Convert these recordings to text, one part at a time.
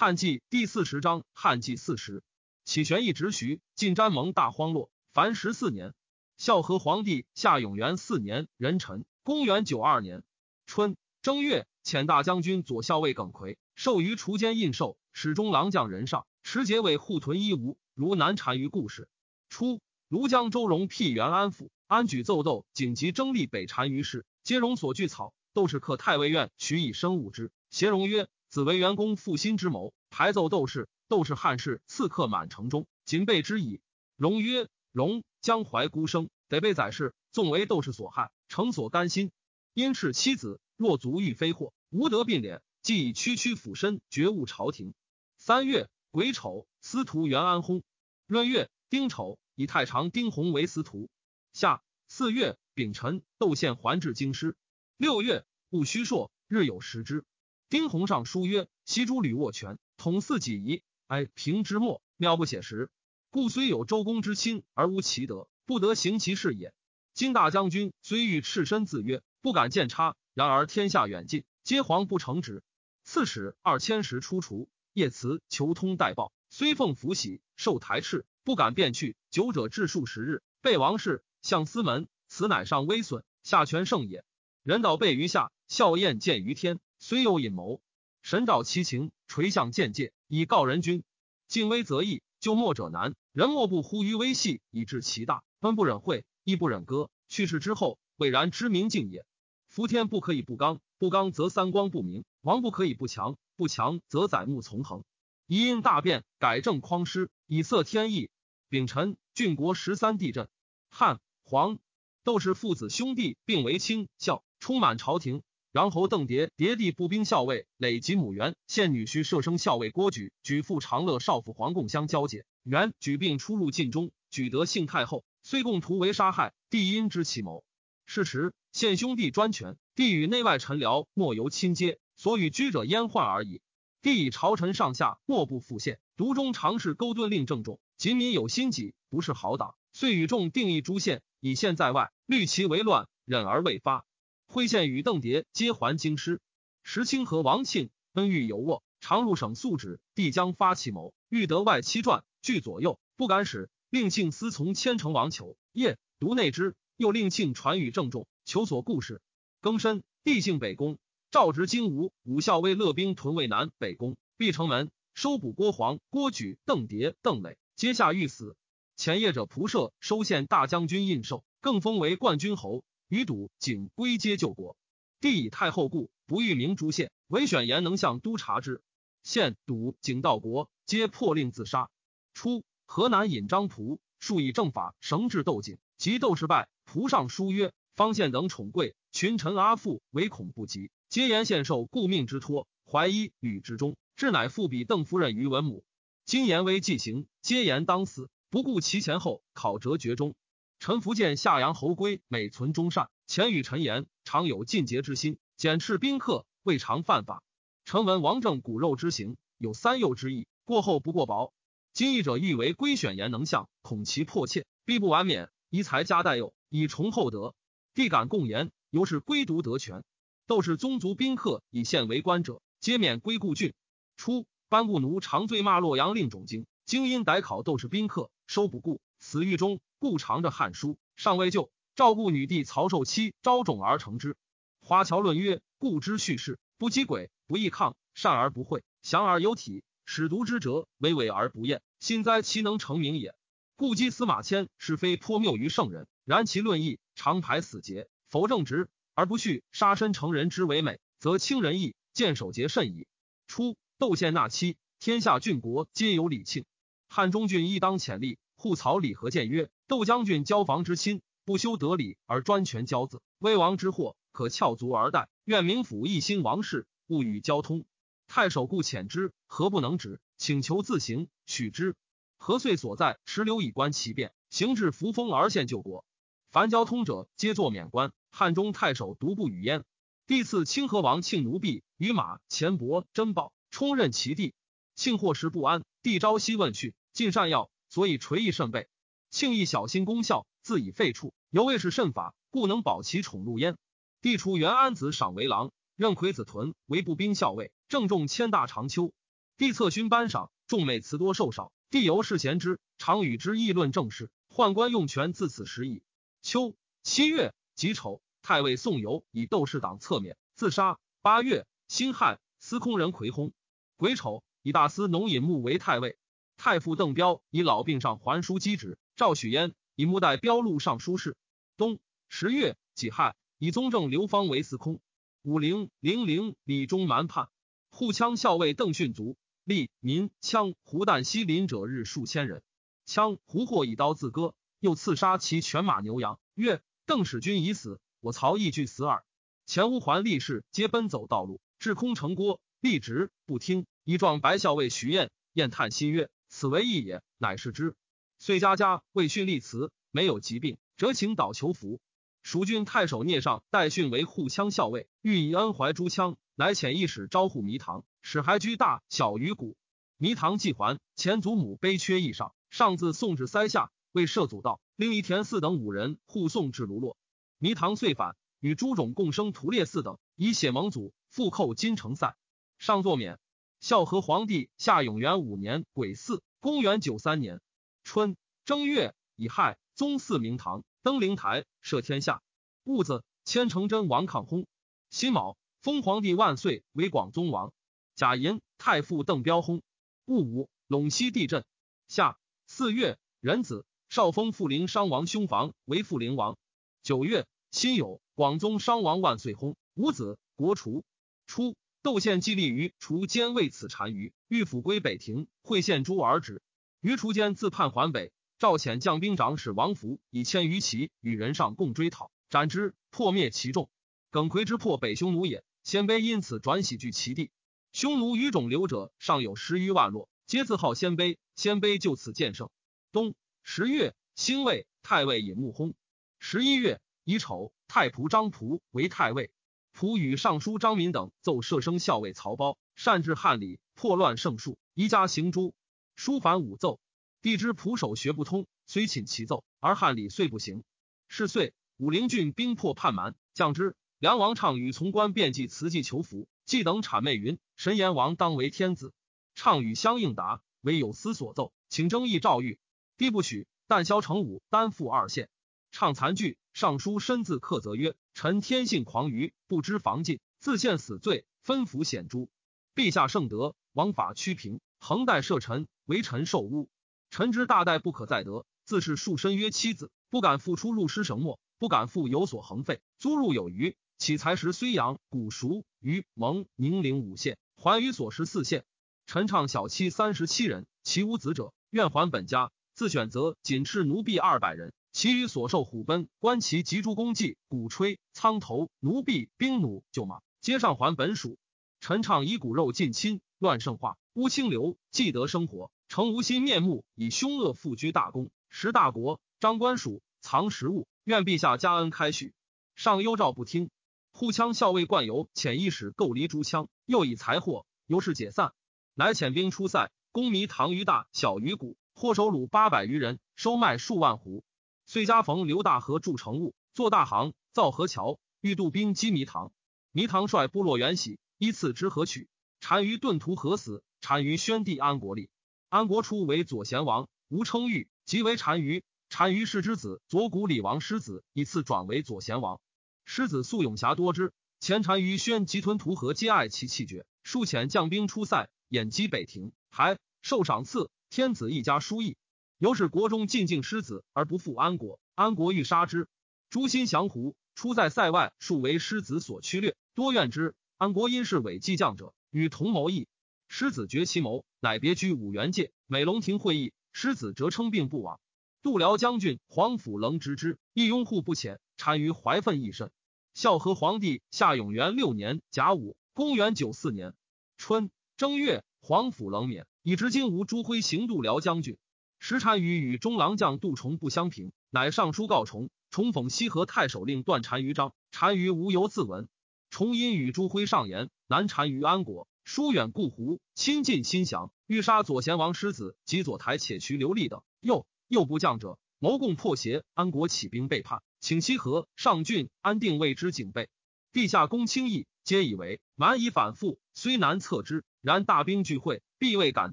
汉纪第四十章，汉纪四十，启玄义直徐，晋詹蒙大荒落，凡十四年。孝和皇帝夏永元四年壬辰，公元九二年春正月，遣大将军左校尉耿奎授于除奸印绶，始中郎将人上，持节为护屯一吴，如南单于故事。初，庐江周荣辟元安府，安举奏斗，紧急征立北单于事，皆荣所具草，斗士克太尉院取以生物之。协荣曰。子为元公复心之谋，排奏斗士，斗士汉室刺客满城中，仅备之矣。荣曰：“荣江怀孤生，得被宰事，纵为斗士所害，诚所甘心。因斥妻子，若足欲非祸，无得并敛，即以区区俯身，绝悟朝廷。”三月癸丑，司徒元安薨。闰月丁丑，以太常丁弘为司徒。夏四月丙辰，窦宪还至京师。六月戊戌朔，日有食之。丁弘上书曰：“西诸吕握权，统祀己仪，哀平之末，妙不写实。故虽有周公之亲，而无其德，不得行其事也。今大将军虽欲赤身自约，不敢见差。然而天下远近，皆皇不成职。刺史二千石出除，叶慈求通代报，虽奉福玺，受台敕，不敢便去。久者至数十日，被王室，向司门，此乃上威损，下权盛也。人道备于下，笑晏见于天。”虽有隐谋，神照其情，垂向见界，以告人君。敬威则易，救末者难。人莫不忽于微细，以致其大。恩不忍讳，义不忍割。去世之后，未然知明镜也。福天不可以不刚，不刚则三光不明；王不可以不强，不强则载木从横。一因大变，改正匡师，以色天意。丙辰，郡国十三地震。汉、黄、窦氏父子兄弟并为卿孝，充满朝廷。杨侯邓蝶蝶弟步兵校尉累及母元献女婿射生校尉郭举举父长乐少府黄共相交结元举并出入晋中举得幸太后虽共图为杀害帝因知其谋是时献兄弟专权帝与内外臣僚莫由亲接所与居者焉患而已帝以朝臣上下莫不复献独中常侍勾敦令郑重仅民有心己不是好党遂与众定义诸县以县在外虑其为乱忍而未发。徽县与邓蝶皆还京师，石清和王庆恩遇有握，常入省诉旨，必将发其谋，欲得外戚传，据左右不敢使，令庆思从千城王求夜读内之，又令庆传与郑重，求所故事。庚申，帝姓北宫，诏执金吾武校尉乐兵屯渭南北宫，闭城门，收捕郭黄、郭举、邓蝶、邓磊，皆下狱死。前夜者仆射收献大将军印绶，更封为冠军侯。余堵景归皆救国，帝以太后故，不欲明诸县，唯选言能向督察之。县堵景道国，皆破令自杀。初，河南尹张仆数以正法绳治窦景，及窦氏败，仆上书曰：“方县等宠贵，群臣阿父唯恐不及，皆言献受故命之托，怀疑吕之中，至乃复比邓夫人于文母。今言为既行，皆言当死，不顾其前后，考折绝中。”臣福建夏阳侯归每存忠善，前与臣言，常有尽节之心，检斥宾客，未尝犯法。臣闻王政骨肉之行，有三幼之意，过后不过薄。今义者欲为归选言能相，恐其迫切，必不完免。宜才加代幼，以崇厚德。必敢共言，由是归独得权。斗士宗族宾客以县为官者，皆免归故郡。初，班固奴常醉骂洛阳令种经，经因逮考斗士宾客，收不顾，死狱中。故藏着汉书，尚未就。赵故女帝曹寿妻招种而成之。华侨论曰：故之叙事，不积诡，不易抗，善而不讳，详而有体，使读之者唯伪而不厌。心哉，其能成名也！故击司马迁是非颇谬于圣人，然其论义常排死节，否正直而不恤杀身成人之为美，则轻仁义，见守节甚矣。初，窦宪纳妻，天下郡国皆有礼庆，汉中郡亦当潜力。护曹李和谏曰：“窦将军交房之亲，不修德礼而专权骄子，威王之祸，可翘足而待。愿明府一心王事，勿与交通。太守故遣之，何不能止？请求自行，许之。何遂所在，持留以观其变，行至扶风而献救国。凡交通者，皆作免官。汉中太守独不与焉。帝赐清河王庆奴婢与马钱帛珍宝，充任其地。庆或时不安，帝朝夕问讯，尽善药。”所以垂意甚备，庆亦小心功效，自以废黜，犹未是甚法，故能保其宠禄焉。帝除元安子赏为郎，任魁子屯为步兵校尉，正中千大长秋。帝策勋班赏，众美辞多受少。帝由是贤之，常与之议论政事。宦官用权自此始矣。秋七月己丑，太尉宋游以窦氏党侧免，自杀。八月辛亥，司空人魁薨。癸丑，以大司农尹牧为太尉。太傅邓彪以老病上还书机职。赵许焉以木代彪录尚书事。冬十月己亥，以宗正刘芳为司空。武陵零陵李忠蛮叛，护羌校尉邓训卒。吏民羌胡旦西临者日数千人。羌胡获以刀自割，又刺杀其犬马牛羊。曰：邓使君已死，我曹亦俱死耳。前乌桓力士皆奔走道路，至空城郭，立直不听。以状白校尉徐彦，彦叹息曰：此为义也，乃是之。遂家家为训立祠，没有疾病，折请导求福。蜀郡太守聂尚代训为护羌校尉，欲以恩怀诸羌，乃遣一使招呼弥唐，使还居大小于谷。弥唐既还，前祖母悲缺义上。上自送至塞下，为摄祖道，另一田四等五人护送至卢洛。弥唐遂反，与诸种共生屠烈四等，以血盟祖，复寇金城塞。上作免。孝和皇帝夏永元五年癸巳，公元九三年春正月乙亥，宗祀明堂，登灵台，赦天下。戊子，千乘真王抗薨。辛卯，封皇帝万岁为广宗王。甲寅，太傅邓彪薨。戊午，陇西地震。夏。四月，壬子，少封富陵商王兄房为富陵王。九月，辛酉，广宗商王万岁薨。五子，国除。初，窦宪既立于除监为此单于，欲抚归北庭，会献诸而止。于除监自叛还北，赵遣将兵长史王福以千余骑与人上共追讨，斩之，破灭其众。耿奎之破北匈奴也，鲜卑因此转徙据其地。匈奴余种留者尚有十余万落。皆自号鲜卑，鲜卑就此建盛。冬十月，辛未，太尉尹穆薨。十一月乙丑，太仆张仆为太尉。仆与尚书张敏等奏射生校尉曹褒，擅治汉礼，破乱圣术，宜家行诛。书反五奏，帝知仆守学不通，虽请其奏，而汉礼遂不行。是岁，武陵郡兵破叛蛮，将之。梁王畅与从官遍计辞祭求福，祭等谄媚云：“神阎王当为天子。”畅与相应答，为有司所奏，请征议诏谕，帝不许。但萧成武担负二县，畅残惧，上书深自克责曰：“臣天性狂愚，不知防禁，自陷死罪，分服显诛。陛下圣德，王法屈平，恒待赦臣，为臣受污。臣之大代不可再得，自是束身曰妻子，不敢复出入师绳墨，不敢复有所横废，租入有余。岂才识睢阳、古熟、于蒙、宁陵五县，还于所食四县。”陈畅小妻三十七人，其无子者，愿还本家。自选择仅斥奴婢二百人，其余所受虎贲、观其及诸功绩、鼓吹、苍头、奴婢、兵弩、旧马，皆上还本属。陈畅以骨肉尽亲，乱圣化，污清流，既得生活，诚无心面目，以凶恶复居大功，食大国，张官署，藏食物。愿陛下加恩开许。上幽诏不听。护羌校尉冠游遣一使构离诸羌，又以财货，由是解散。乃遣兵出塞，攻弥唐于大小于谷，获首虏八百余人，收卖数万斛。遂加逢刘大河筑城务，做大行，造河桥，欲渡兵击弥唐。弥唐率部落援喜，依次之河取。单于遁屠何死？单于宣帝安国立。安国初为左贤王，吴称玉，即为单于。单于是之子左谷李王师子，以次转为左贤王。师子素勇侠多之，前单于宣及吞屠河，皆爱其气绝，数遣将兵出塞。掩击北庭，还受赏赐，天子一家书议。由是国中进敬师子而不复安国，安国欲杀之。诛心降胡，出在塞外，数为师子所驱掠，多怨之。安国因是伪计将者，与同谋议。师子绝其谋，乃别居五原界，美龙亭会议。师子则称病不往。度辽将军黄甫棱直之，亦拥护不浅，单于怀愤亦甚。孝和皇帝夏永元六年甲午，公元九四年春。正月，黄甫冷免，以执金吾朱辉行度辽将军。时单于与中郎将杜崇不相平，乃上书告崇，重讽西河太守令断单于章，单于无由自闻。重因与朱辉上言，南单于安国，疏远故胡，亲近心降，欲杀左贤王师子及左台且渠刘立等。又又不降者，谋共破邪。安国起兵背叛，请西河上郡安定为之警备。陛下公轻易，皆以为蛮夷反复，虽难测之。然大兵聚会，必未敢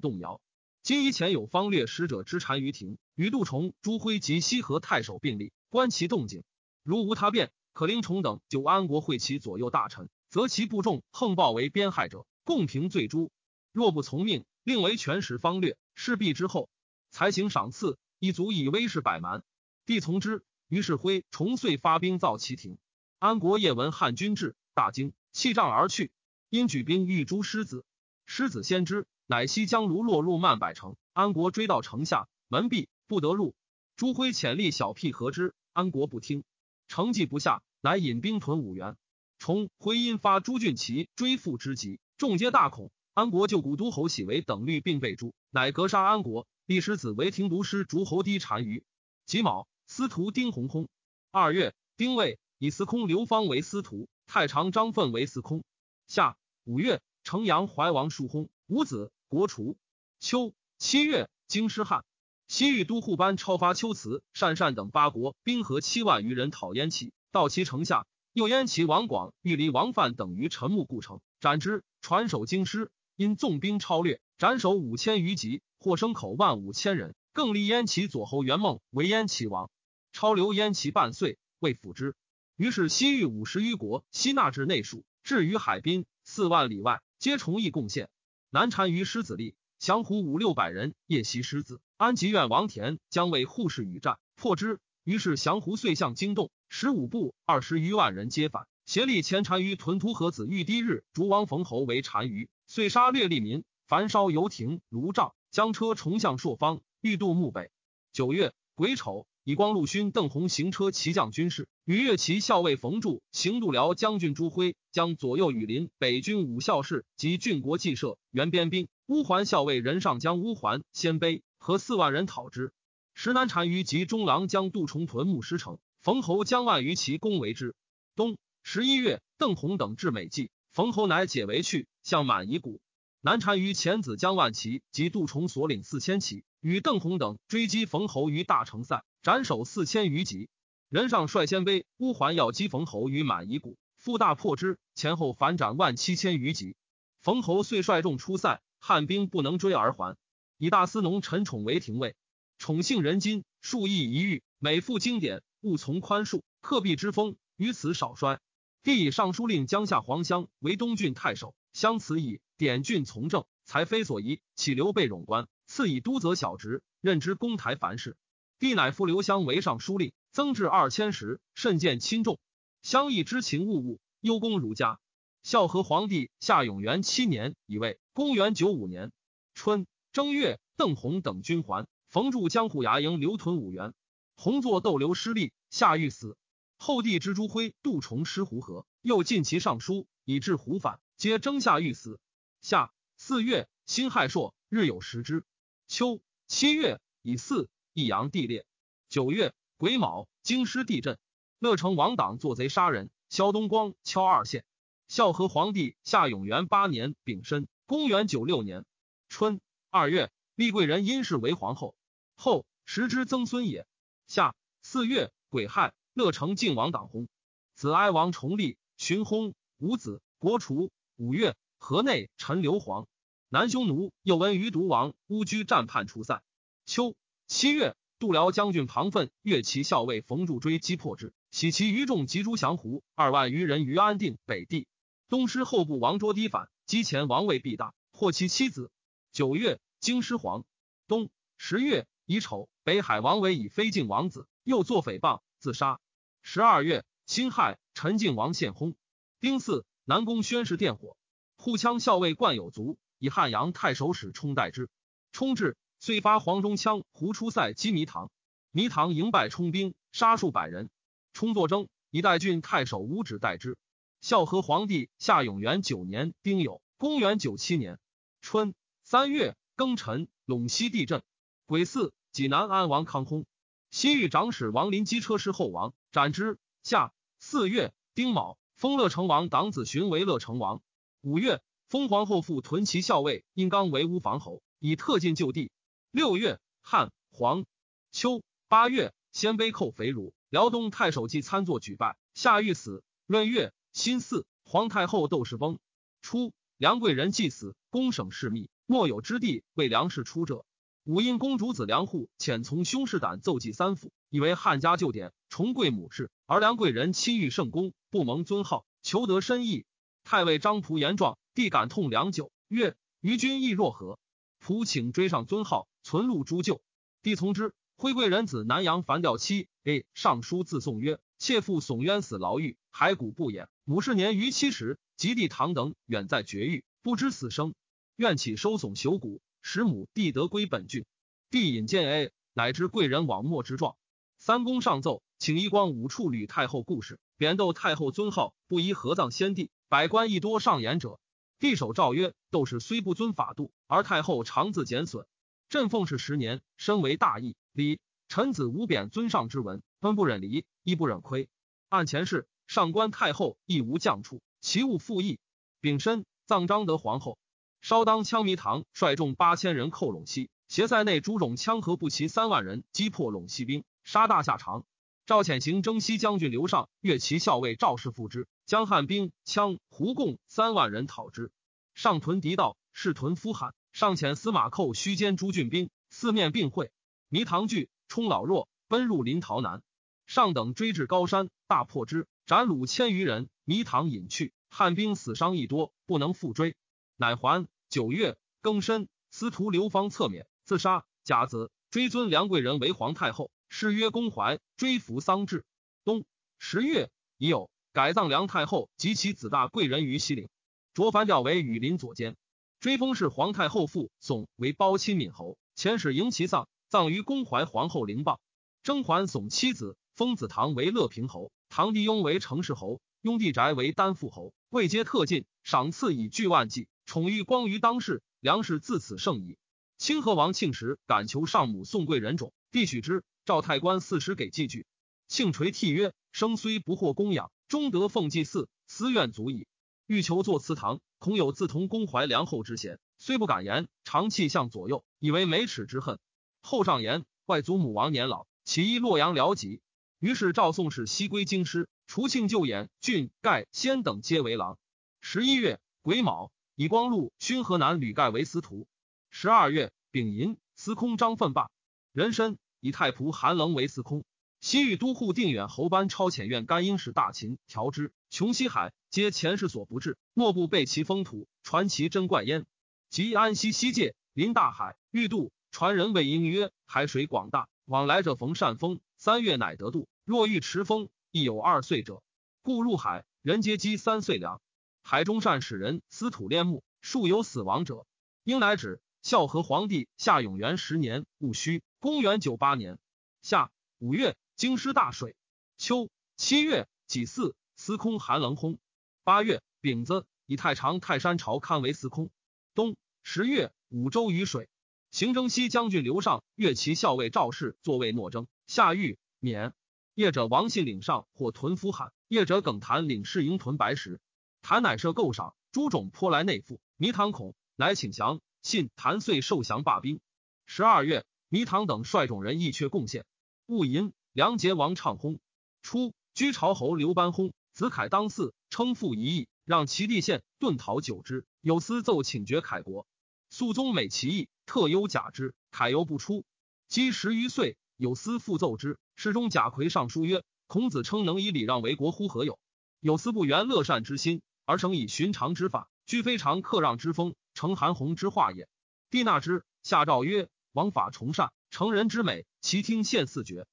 动摇。今以前有方略使者之单于庭，与杜崇、朱辉及西河太守并立，观其动静。如无他变，可令崇等就安国会其左右大臣，择其部众横暴为边害者，共平罪诛。若不从命，令为权使方略，事毕之后，才行赏赐，亦足以威势百蛮。帝从之。于是辉重遂发兵造其庭。安国夜闻汉军至，大惊，弃帐而去。因举兵欲诛狮子，狮子先知。乃西将卢落入曼百城，安国追到城下，门闭，不得入。朱辉遣力小辟合之，安国不听，城计不下，乃引兵屯五原。崇辉因发朱俊奇追父之急，众皆大恐。安国就古都侯喜为等律，并被诛，乃格杀安国。立师子为廷读师逐侯低单于。己卯，司徒丁弘空。二月，丁未，以司空刘方为司徒，太常张奋为司空。夏五月，城阳怀王叔薨，五子。国除秋七月，京师汉，西域都护班超发秋辞、鄯善等八国兵合七万余人讨燕齐，到其城下，又燕齐王广、欲离王范等于陈木故城，斩之。传首京师，因纵兵超掠，斩首五千余级，获牲口万五千人。更立燕齐左侯元梦为燕齐王，超留燕齐半岁，未辅之。于是西域五十余国悉纳至内属，至于海滨四万里外，皆从义贡献。南单于狮子立，降胡五六百人，夜袭狮子。安吉院王田将为护士与战，破之。于是降胡遂向惊动，十五部二十余万人皆反，协力前单于屯突河子玉堤日，逐王冯侯为单于，遂杀掠利民，焚烧游亭炉帐，将车重向朔方，欲渡墓北。九月癸丑。以光禄勋邓弘行车骑将军事，与越骑校尉冯柱行度辽将军朱辉将左右羽林北军五校士及郡国骑射原边兵乌桓校尉任上将乌桓鲜卑和四万人讨之。石南单于及中郎将杜重屯牧师城，冯侯将万余骑攻为之。冬十一月，邓弘等至美济，冯侯乃解围去，向满夷谷。南单于前子将万骑及杜重所领四千骑，与邓弘等追击冯侯于大城塞。斩首四千余级，人上率鲜卑乌桓要击冯侯于满夷谷，复大破之，前后反斩万七千余级。冯侯遂率众出塞，汉兵不能追而还。以大司农陈宠为廷尉，宠幸人金，数亿一遇，每复经典，勿从宽恕，克必之风，于此少衰。帝以尚书令江夏黄乡为东郡太守，相辞以典郡从政，才非所宜，岂留备冗官，赐以都则小职，任之公台凡事。帝乃复刘襄为尚书令，增至二千石，甚见亲重。襄邑之情物物，优公儒家。孝和皇帝夏永元七年，以为公元九五年春正月，邓弘等军还，冯筑江户牙营留屯五原。弘作斗留失利，夏欲死。后帝之朱辉、杜重失胡河，又进其上书，以致胡反，皆征下欲死。夏四月，辛亥朔，日有食之。秋七月，以巳。益阳地裂。九月癸卯，京师地震，乐成王党作贼杀人。萧东光敲二县。孝和皇帝夏永元八年丙申，公元九六年春二月，立贵人因氏为皇后。后时之曾孙也。夏四月癸亥，乐成靖王党薨。子哀王重立，寻薨，五子，国除。五月，河内陈留皇。南匈奴又闻于毒王乌居战叛出塞。秋。七月，度辽将军庞奋、越骑校尉冯柱追击破之，喜其余众及诸降胡二万余人于安定北地。东师后部王卓低反，击前王位必大，获其妻子。九月，京师黄。冬十月乙丑，北海王为以非晋王子，又作诽谤，自杀。十二月辛亥，陈靖王献薨。丁巳，南宫宣氏电火，护羌校尉冠有卒，以汉阳太守使充代之。冲至。遂发黄忠枪，胡出塞击弥唐，弥唐迎败冲兵，杀数百人。冲作征，以代郡太守吴止代之。孝和皇帝夏永元九年丁酉，公元九七年春三月庚辰，陇西地震。癸巳，济南安王康薨。西域长史王林机车师后王，斩之。夏四月丁卯，封乐成王党子寻为乐成王。五月，封皇后父屯骑校尉殷刚为乌防侯，以特进就地。六月，汉黄秋八月，鲜卑寇肥汝，辽东太守祭参作举败，夏欲死。闰月辛巳，皇太后窦氏崩。初，梁贵人祭死，公省事密，莫有之地为梁氏出者。武因公主子梁户遣从兄士胆奏祭三府，以为汉家旧典，重贵母氏。而梁贵人亲遇圣公，不蒙尊号，求得深意。太尉张仆言状，帝感痛良久，曰：“于君意若何？”仆请追上尊号，存录诸旧。帝从之。徽贵人子南阳樊调妻 A 上书自送曰：“妾父耸冤死牢狱，骸骨不掩。母氏年逾七十，及弟堂等远在绝域，不知死生，愿起收耸朽骨。”使母弟得归本郡，帝引见 A，乃知贵人往没之状。三公上奏，请一光五处吕太后故事，贬斗太后尊号，不宜合葬先帝。百官亦多上言者。帝首诏曰：斗士虽不遵法度，而太后常自减损。朕奉侍十年，身为大义，礼臣子无贬尊上之文，分不忍离，亦不忍亏。按前事，上官太后亦无降处，其物复议。丙申，葬张德皇后。稍当羌弥堂率众八千人寇陇西，携塞内诸种羌和不齐三万人，击破陇西兵，杀大夏长。赵潜行征西将军刘尚、越骑校尉赵氏复之，将汉兵羌胡共三万人讨之。上屯敌道，士屯夫罕，上遣司马寇须歼诸郡兵，四面并会。弥唐惧，冲老弱，奔入临洮南。上等追至高山，大破之，斩虏千余人。弥唐隐去，汉兵死伤亦多，不能复追，乃还。九月庚申，司徒刘芳侧免，自杀。甲子，追尊梁贵人为皇太后，谥曰公怀，追服丧制。冬十月已有改葬梁太后及其子大贵人于西陵，卓凡调为羽林左监。追封是皇太后父宋为包亲敏侯，遣使迎其丧，葬于公怀皇后陵傍。甄嬛耸妻子封子堂为乐平侯，堂弟雍为成氏侯，雍弟宅为丹父侯，位阶特进，赏赐以巨万计。宠遇光于当世，梁氏自此盛矣。清河王庆时感求上母宋贵人种，必许之。赵太官四时给祭具，庆垂涕曰：“生虽不获供养，终得奉祭祀，私愿足矣。欲求作祠堂，恐有自同公怀良后之嫌，虽不敢言，常气向左右，以为美耻之恨。后上言外祖母王年老，起依洛阳辽籍。于是赵宋使西归京师，除庆旧演郡盖先等皆为郎。十一月癸卯。以光禄勋河南吕盖为司徒。十二月丙寅，司空张奋罢。壬申，以太仆韩棱为司空。西域都护定远侯班超遣院甘英使大秦调之，穷西海，皆前世所不至，莫不备其风土，传其珍怪焉。及安西西界，临大海，欲渡，传人谓应曰：海水广大，往来者逢善风，三月乃得渡。若遇持风，亦有二岁者，故入海，人皆积三岁粮。海中善使人司土炼木，数有死亡者。应乃止。孝和皇帝夏永元十年戊戌，公元九八年夏五月，京师大水。秋七月己巳，司空韩棱薨。八月丙子，以太常泰山朝堪为司空。冬十月，五州雨水。行征西将军刘尚、越骑校尉赵氏作为诺征。夏狱免。业者王信领上或屯夫罕，业者耿谭领侍营屯白石。谭乃设构赏，诸种颇来内附。弥唐恐，乃请降。信谭遂受降罢兵。十二月，弥唐等率众人亦却贡献。戊寅，梁杰王畅薨。初，居朝侯刘班薨，子凯当嗣，称父一义，让其弟献遁逃久之。有司奏请爵凯国。肃宗美其意，特优假之。凯犹不出。积十余岁，有司复奏之。侍中贾逵上书曰：“孔子称能以礼让为国乎？何有？有司不原乐善之心。”而成以寻常之法，居非常克让之风，成韩弘之化也。帝纳之，下诏曰：王法崇善，成人之美，其听献四绝。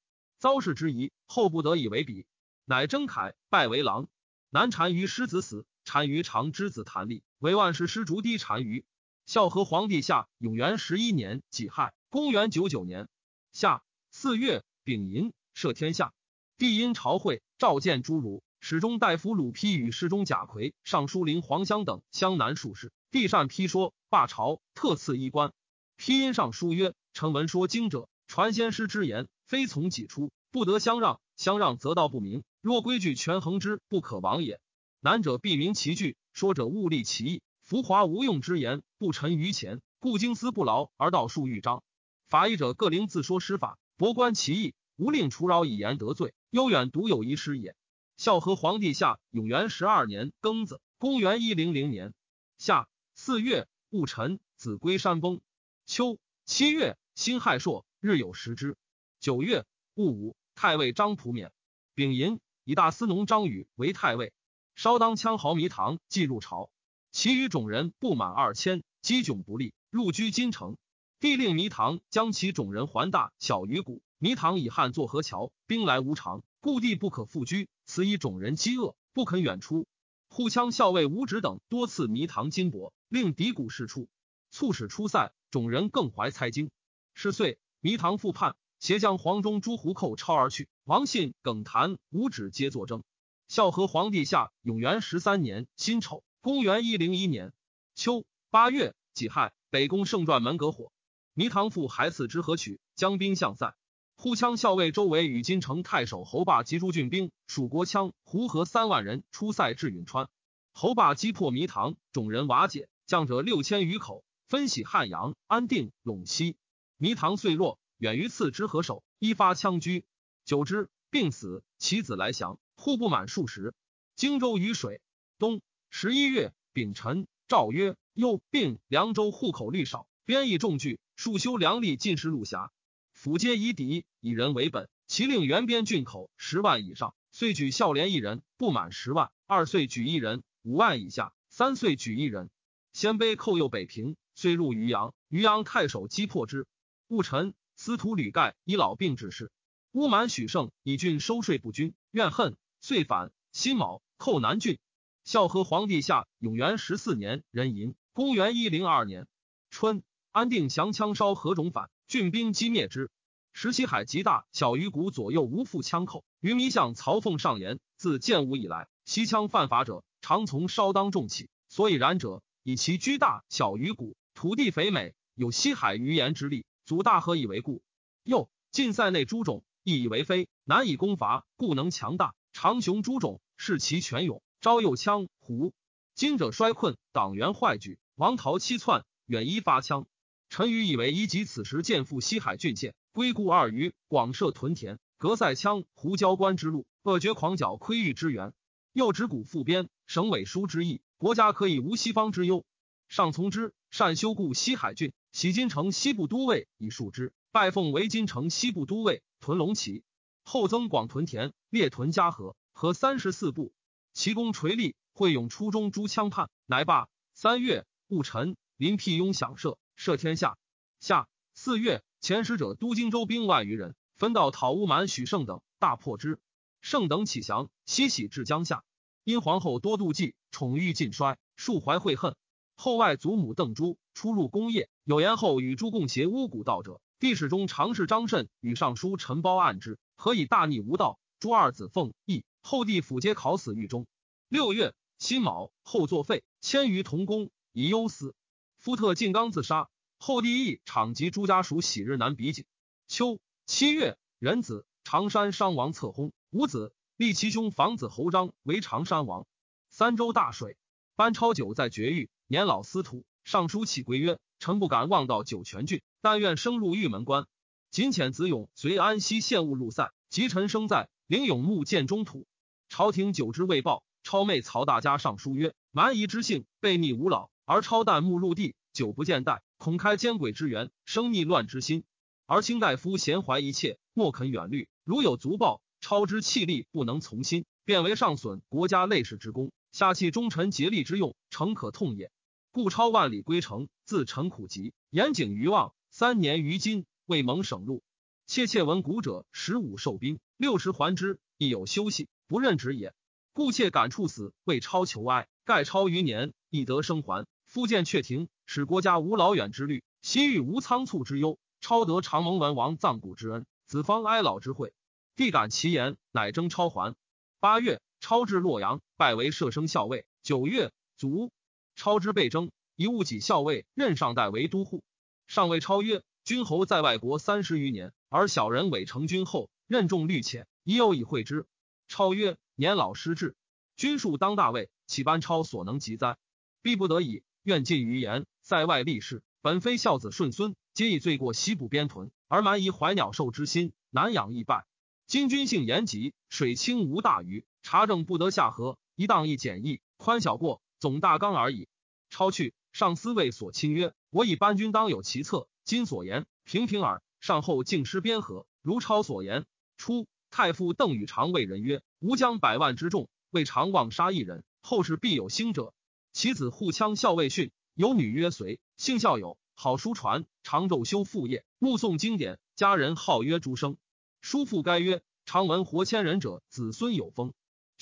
遭事之疑，后不得以为比，乃征凯拜为郎。南单于师子死，单于长之子谭立为万世师，逐低单于。孝和皇帝下永元十一年己亥，公元九九年夏四月丙寅，赦天下。帝因朝会召见诸儒。始中大夫鲁丕与侍中贾逵、尚书令黄香等湘南术士，帝善批说，罢朝，特赐衣冠。批因上书曰：“臣闻说经者，传先师之言，非从己出，不得相让。相让则道不明。若规矩权衡之，不可亡也。难者必明其句，说者勿立其意。浮华无用之言，不沉于前，故经思不劳而道数豫章。法医者各灵自说施法，博观其意，无令除扰以言得罪，悠远独有一师也。”孝和皇帝下永元十二年庚子，公元一零零年夏四月戊辰，子归山崩。秋七月，辛亥朔，日有食之。九月戊午，太尉张普免。丙寅，以大司农张宇为太尉。稍当羌豪弥唐，即入朝。其余种人不满二千，积窘不利，入居金城。帝令弥唐将其种人还大小于谷。弥唐以汉作河桥，兵来无常，故地不可复居。此以种人饥饿，不肯远出。护羌校尉吴止等多次弥唐金帛，令敌谷释出，促使出塞。种人更怀猜惊。是岁，弥唐复叛，携将黄忠、诸胡寇超而去。王信、耿谭、吴止皆作征。孝和皇帝下永元十三年辛丑，公元一零一年秋八月己亥，北宫圣传门阁火。弥唐父还赐之何取，将兵向塞。护羌校尉周围与金城太守侯霸及诸郡兵蜀国羌胡合三万人出塞至颍川。侯霸击破弥唐，众人瓦解，将者六千余口，分徙汉阳、安定、陇西。弥唐遂弱，远于次之何守，依发枪居。久之，病死。其子来降，户不满数十。荆州于水。冬十一月丙辰，诏曰：又并凉州户口率少，编役重聚。数修良吏进士入辖，府皆以敌以人为本。其令原边郡口十万以上，遂举孝廉一人不满十万；二岁举一人五万以下，三岁举一人。鲜卑寇右北平，遂入渔阳。渔阳太守击破之。戊辰，司徒吕盖以老病致仕。乌蛮许胜以郡收税不均，怨恨，遂反。辛卯，寇南郡。孝和皇帝下永元十四年壬寅，公元一零二年春。安定降羌烧何种反，郡兵击灭之。石西海极大，小鱼谷左右无复羌寇。于弥向曹凤上言：自建武以来，西羌犯法者常从稍当重起，所以然者，以其居大小鱼谷，土地肥美，有西海鱼盐之力，祖大河以为故。又晋塞内诸种亦以为非，难以攻伐，故能强大。长雄诸种视其权勇，招诱羌胡。今者衰困，党员坏举，王逃七窜，远依发羌。陈余以为宜及此时建复西海郡县，归故二余，广设屯田，隔塞羌胡交关之路，扼绝狂剿窥域之源。又指古复边，省委书之意，国家可以无西方之忧。上从之，善修故西海郡，徙金城西部都尉以数之，拜奉为金城西部都尉，屯龙旗。后增广屯田，列屯嘉禾，和三十四部。其功垂立，会勇初中诸羌叛，乃罢。三月戊辰，临辟雍享射。摄天下。夏四月，前使者都荆州兵万余人，分道讨乌蛮许胜等，大破之。胜等起降，西徙至江夏。因皇后多妒忌，宠欲尽衰，数怀悔恨。后外祖母邓珠出入宫业，有言后与诸共邪巫蛊道者。帝史中常侍张慎与尚书陈包案之，何以大逆无道？诸二子奉义，后帝府皆考死狱中。六月辛卯，后作废，迁于同宫，以忧思。夫特进刚自杀。后帝义场及朱家属喜日南比景。秋七月，壬子，常山商王册薨。五子，立其兄房子侯章为常山王。三州大水，班超久在绝域，年老司徒。上书起归曰：“臣不敢望到九泉郡，但愿升入玉门关。”仅遣子勇随安西县务入塞。及臣生在，领勇木见中土。朝廷久之未报。超妹曹大家上书曰：“蛮夷之性，悖逆无老，而超旦暮入地，久不见代。”恐开奸鬼之源，生逆乱之心，而卿大夫闲怀一切，莫肯远虑。如有足报，超之气力不能从心，变为上损国家累世之功，下弃忠臣竭力之用，诚可痛也。故超万里归程，自陈苦疾，严谨于望，三年于今，未蒙省禄。切切闻古者十五受兵，六十还之，亦有休息，不任职也。故妾感处死，为超求哀，盖超余年，亦得生还。夫见阙庭。使国家无老远之虑，西域无仓促之忧。超得长蒙文王葬骨之恩，子方哀老之惠。必感其言，乃征超还。八月，超至洛阳，拜为射生校尉。九月，卒。超之被征，以务己校尉任上代为都护。上谓超曰：“君侯在外国三十余年，而小人伪成君后，任重虑浅，宜有以会之。”超曰：“年老失志，君数当大位，岂班超所能及哉？必不得已。”愿尽于言，塞外立事，本非孝子顺孙，皆以罪过西部边屯，而蛮夷怀鸟兽之心，难养易败。今君性严急，水清无大鱼，查证不得下河，一荡一简易，宽小过，总大纲而已。超去，上司谓所亲曰：“我以班军当有其策，今所言平平耳。上后敬师边合，如超所言。”初，太傅邓禹常谓人曰：“吾将百万之众，未尝妄杀一人，后世必有兴者。”其子护羌校尉训，有女曰随，姓孝友，好书传，常昼修父业，目诵经典。家人号曰诸生。叔父该曰：“常闻活千人者，子孙有风。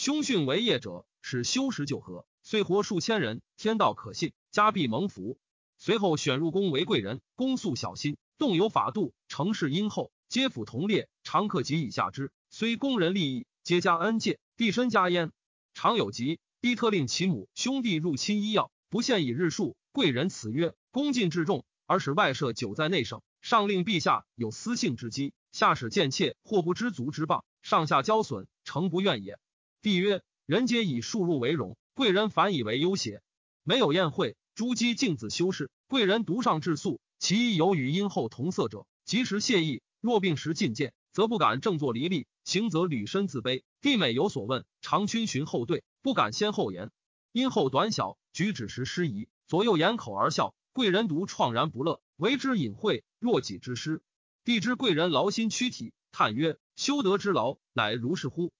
凶训为业者，使修时就和，虽活数千人，天道可信，家必蒙福。”随后选入宫为贵人，公素小心，动有法度，成事殷厚，皆辅同列，常克己以下之。虽宫人利益，皆加恩戒，必身加焉。常有疾。必特令其母兄弟入侵医药，不限以日数。贵人辞曰：“恭敬至重，而使外舍久在内省。上令陛下有私性之机，下使贱妾或不知足之谤，上下交损，诚不愿也。”帝曰：“人皆以庶入为荣，贵人反以为忧邪？没有宴会，诸姬敬子修饰，贵人独上至素。其一有与殷后同色者，及时谢意；若病时觐见，则不敢正坐离立，行则履身自卑。帝每有所问，常君循后对。”不敢先后言，殷后短小，举止时失仪，左右掩口而笑。贵人独怆然不乐，为之隐晦，若己之师。帝知贵人劳心躯体，叹曰：“修德之劳，乃如是乎？”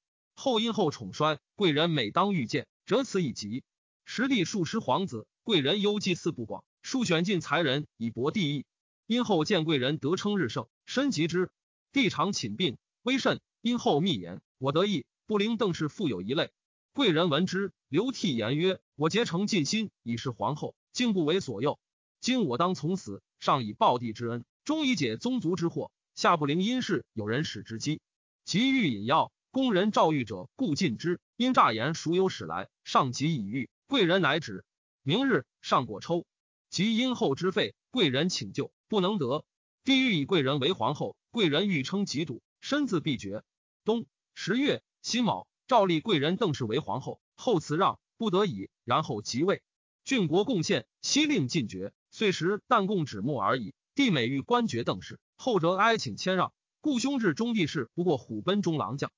后因后宠衰，贵人每当遇见，折此以疾。时帝数十皇子，贵人忧祭祀不广，数选尽才人以博帝意。因后见贵人得称日盛，深及之。帝常寝病，微甚。因后密言：“我得意，不灵邓氏富有一类。”贵人闻之，流涕言曰：“我竭诚尽心以示皇后，竟不为所诱。今我当从死，上以报帝之恩，终以解宗族之祸。下不灵因事，有人使之机，急欲饮药，宫人召御者，故进之。因诈言孰有使来？上即已愈，贵人乃止。明日上果抽，及因后之废，贵人请救，不能得。帝欲以贵人为皇后，贵人欲称己笃，身自必绝。冬十月辛卯。”诏立贵人邓氏为皇后，后辞让，不得已，然后即位。郡国贡献，悉令尽爵。岁时但供止目而已。帝每欲官爵邓氏，后者哀请谦让，故兄至中帝室不过虎贲中郎将。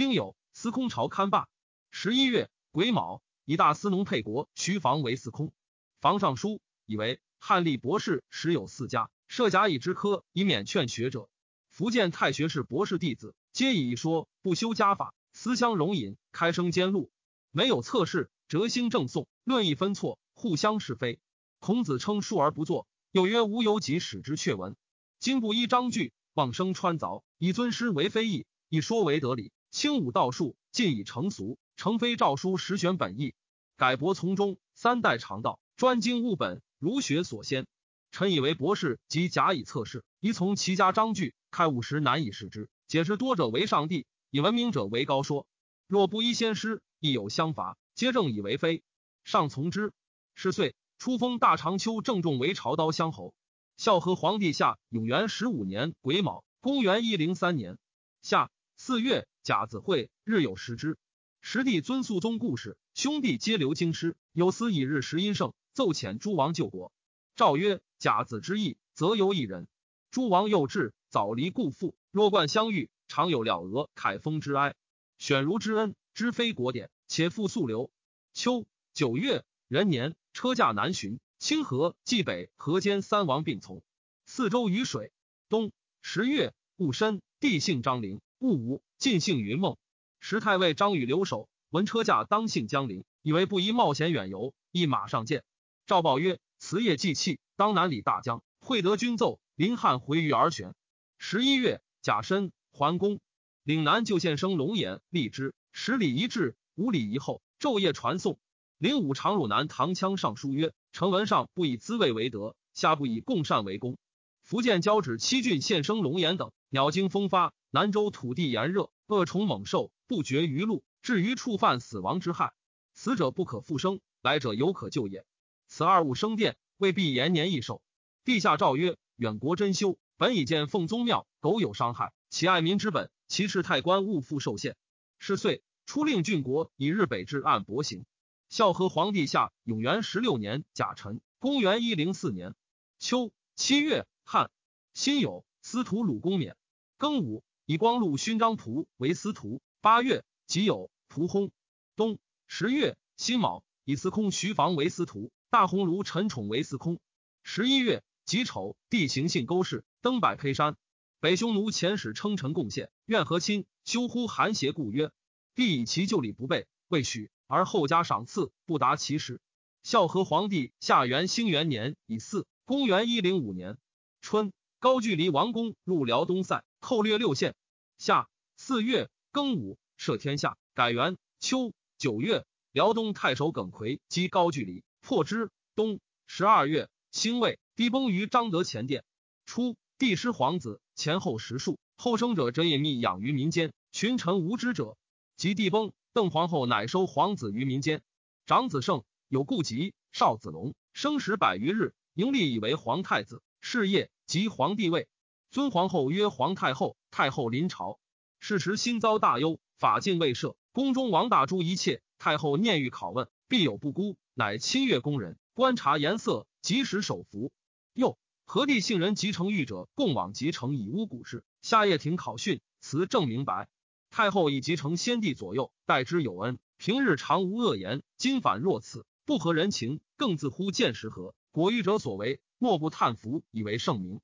丁酉，司空朝堪罢。十一月癸卯，以大司农沛国徐房为司空。房尚书以为汉立博士时有四家，设甲乙之科，以免劝学者。福建太学士博士弟子，皆以一说不修家法。思相容隐，开生兼录，没有测试，哲兴正颂，论议分错，互相是非。孔子称述而不作，又曰：“无有己使之阙文。”今不依章句，妄生穿凿，以尊师为非议，以说为得理。轻武道术，尽以成俗，成非诏书实选本意，改博从中，三代常道，专精务本，儒学所先。臣以为博士即假以测试，宜从其家章句，开悟时难以识之。解释多者为上帝。以文明者为高说，若不依先师，亦有相伐，皆正以为非，上从之。是岁，初封大长秋郑重为朝刀乡侯。孝和皇帝下永元十五年癸卯，公元一零三年夏四月甲子会，日有食之。时帝尊肃宗故事，兄弟皆留京师，有司以日食阴盛，奏遣诸王救国。诏曰：甲子之意，则由一人。诸王幼稚，早离故父，若冠相遇。常有了额凯风之哀，选如之恩，知非国典，且复速流。秋九月壬年，车驾南巡，清河、冀北、河间三王并从，四周雨水。冬十月戊申，帝姓张陵，戊午，晋幸云梦。时太尉张宇留守，闻车驾当幸江陵，以为不宜冒险远游，亦马上见。诏报曰：辞夜祭器，当南李大江，会得军奏，临汉回于而旋。十一月甲申。桓公岭南旧县生龙颜立之，十里一至，五里一后，昼夜传颂。灵武常汝南唐羌上书曰：“臣闻上不以滋味为德，下不以共善为功。福建交趾七郡县生龙颜等，鸟惊风发，南州土地炎热，恶虫猛兽不绝于路，至于触犯死亡之害。死者不可复生，来者犹可救也。此二物生殿，未必延年益寿。陛下诏曰：远国珍修，本以见奉宗庙，苟有伤害。”其爱民之本，其事太官勿复受限。是岁，出令郡国以日北至按薄行。孝和皇帝下永元十六年甲辰，公元一零四年秋七月汉辛酉，司徒鲁公冕。庚午，以光禄勋章仆为司徒。八月己酉，仆薨。冬十月辛卯，以司空徐房为司徒。大鸿胪陈宠为司空。十一月己丑，帝行信勾氏，登百胚山。北匈奴遣使称臣贡献，愿和亲，休乎韩邪故曰：帝以其旧礼不备，未许，而后加赏赐，不达其时。孝和皇帝下元兴元年乙巳，公元一零五年春，高句丽王公入辽东塞，寇掠六县。夏四月庚午，赦天下，改元。秋九月，辽东太守耿奎击高句丽，破之。冬十二月，兴魏，帝崩于张德前殿。初，帝失皇子，前后十数，后生者则隐秘养于民间，群臣无知者。及帝崩，邓皇后乃收皇子于民间，长子胜。有故疾，少子龙生时百余日，迎立以为皇太子。是夜，即皇帝位，尊皇后曰皇太后。太后临朝，事时心遭大忧，法禁未设，宫中王大珠一切。太后念欲拷问，必有不辜，乃亲阅宫人，观察颜色，及时手服。又何地幸人集成狱者，共往集成以诬古事。下夜庭考讯，辞正明白。太后以集成先帝左右，待之有恩，平日常无恶言，今反若此。不合人情，更自乎见识何？果欲者所为，莫不叹服，以为圣明。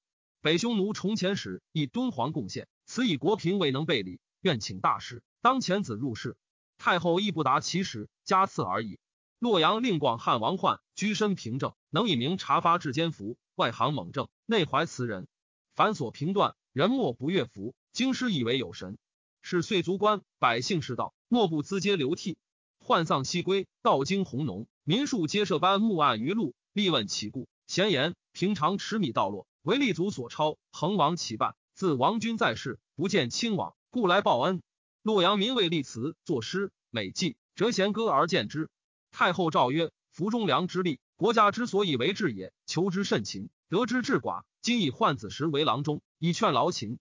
北匈奴重前使以敦煌贡献，此以国平未能备礼，愿请大师当遣子入仕。太后亦不达其时，加赐而已。洛阳令广汉王焕居身平正，能以明察发治奸服，外行猛政，内怀慈仁，凡所评断，人莫不悦服。京师以为有神，是岁卒官，百姓世道，莫不资嗟流涕。患丧西归，道经红浓。民庶皆设班木案于路，立问其故。闲言平常持米道落，为立足所超，恒王其半。自王君在世，不见亲王，故来报恩。洛阳民为立祠作诗，美祭折弦歌而见之。太后诏曰：“服忠良之力，国家之所以为治也。求之甚勤，得之至寡。今以宦子时为郎中，以劝劳勤。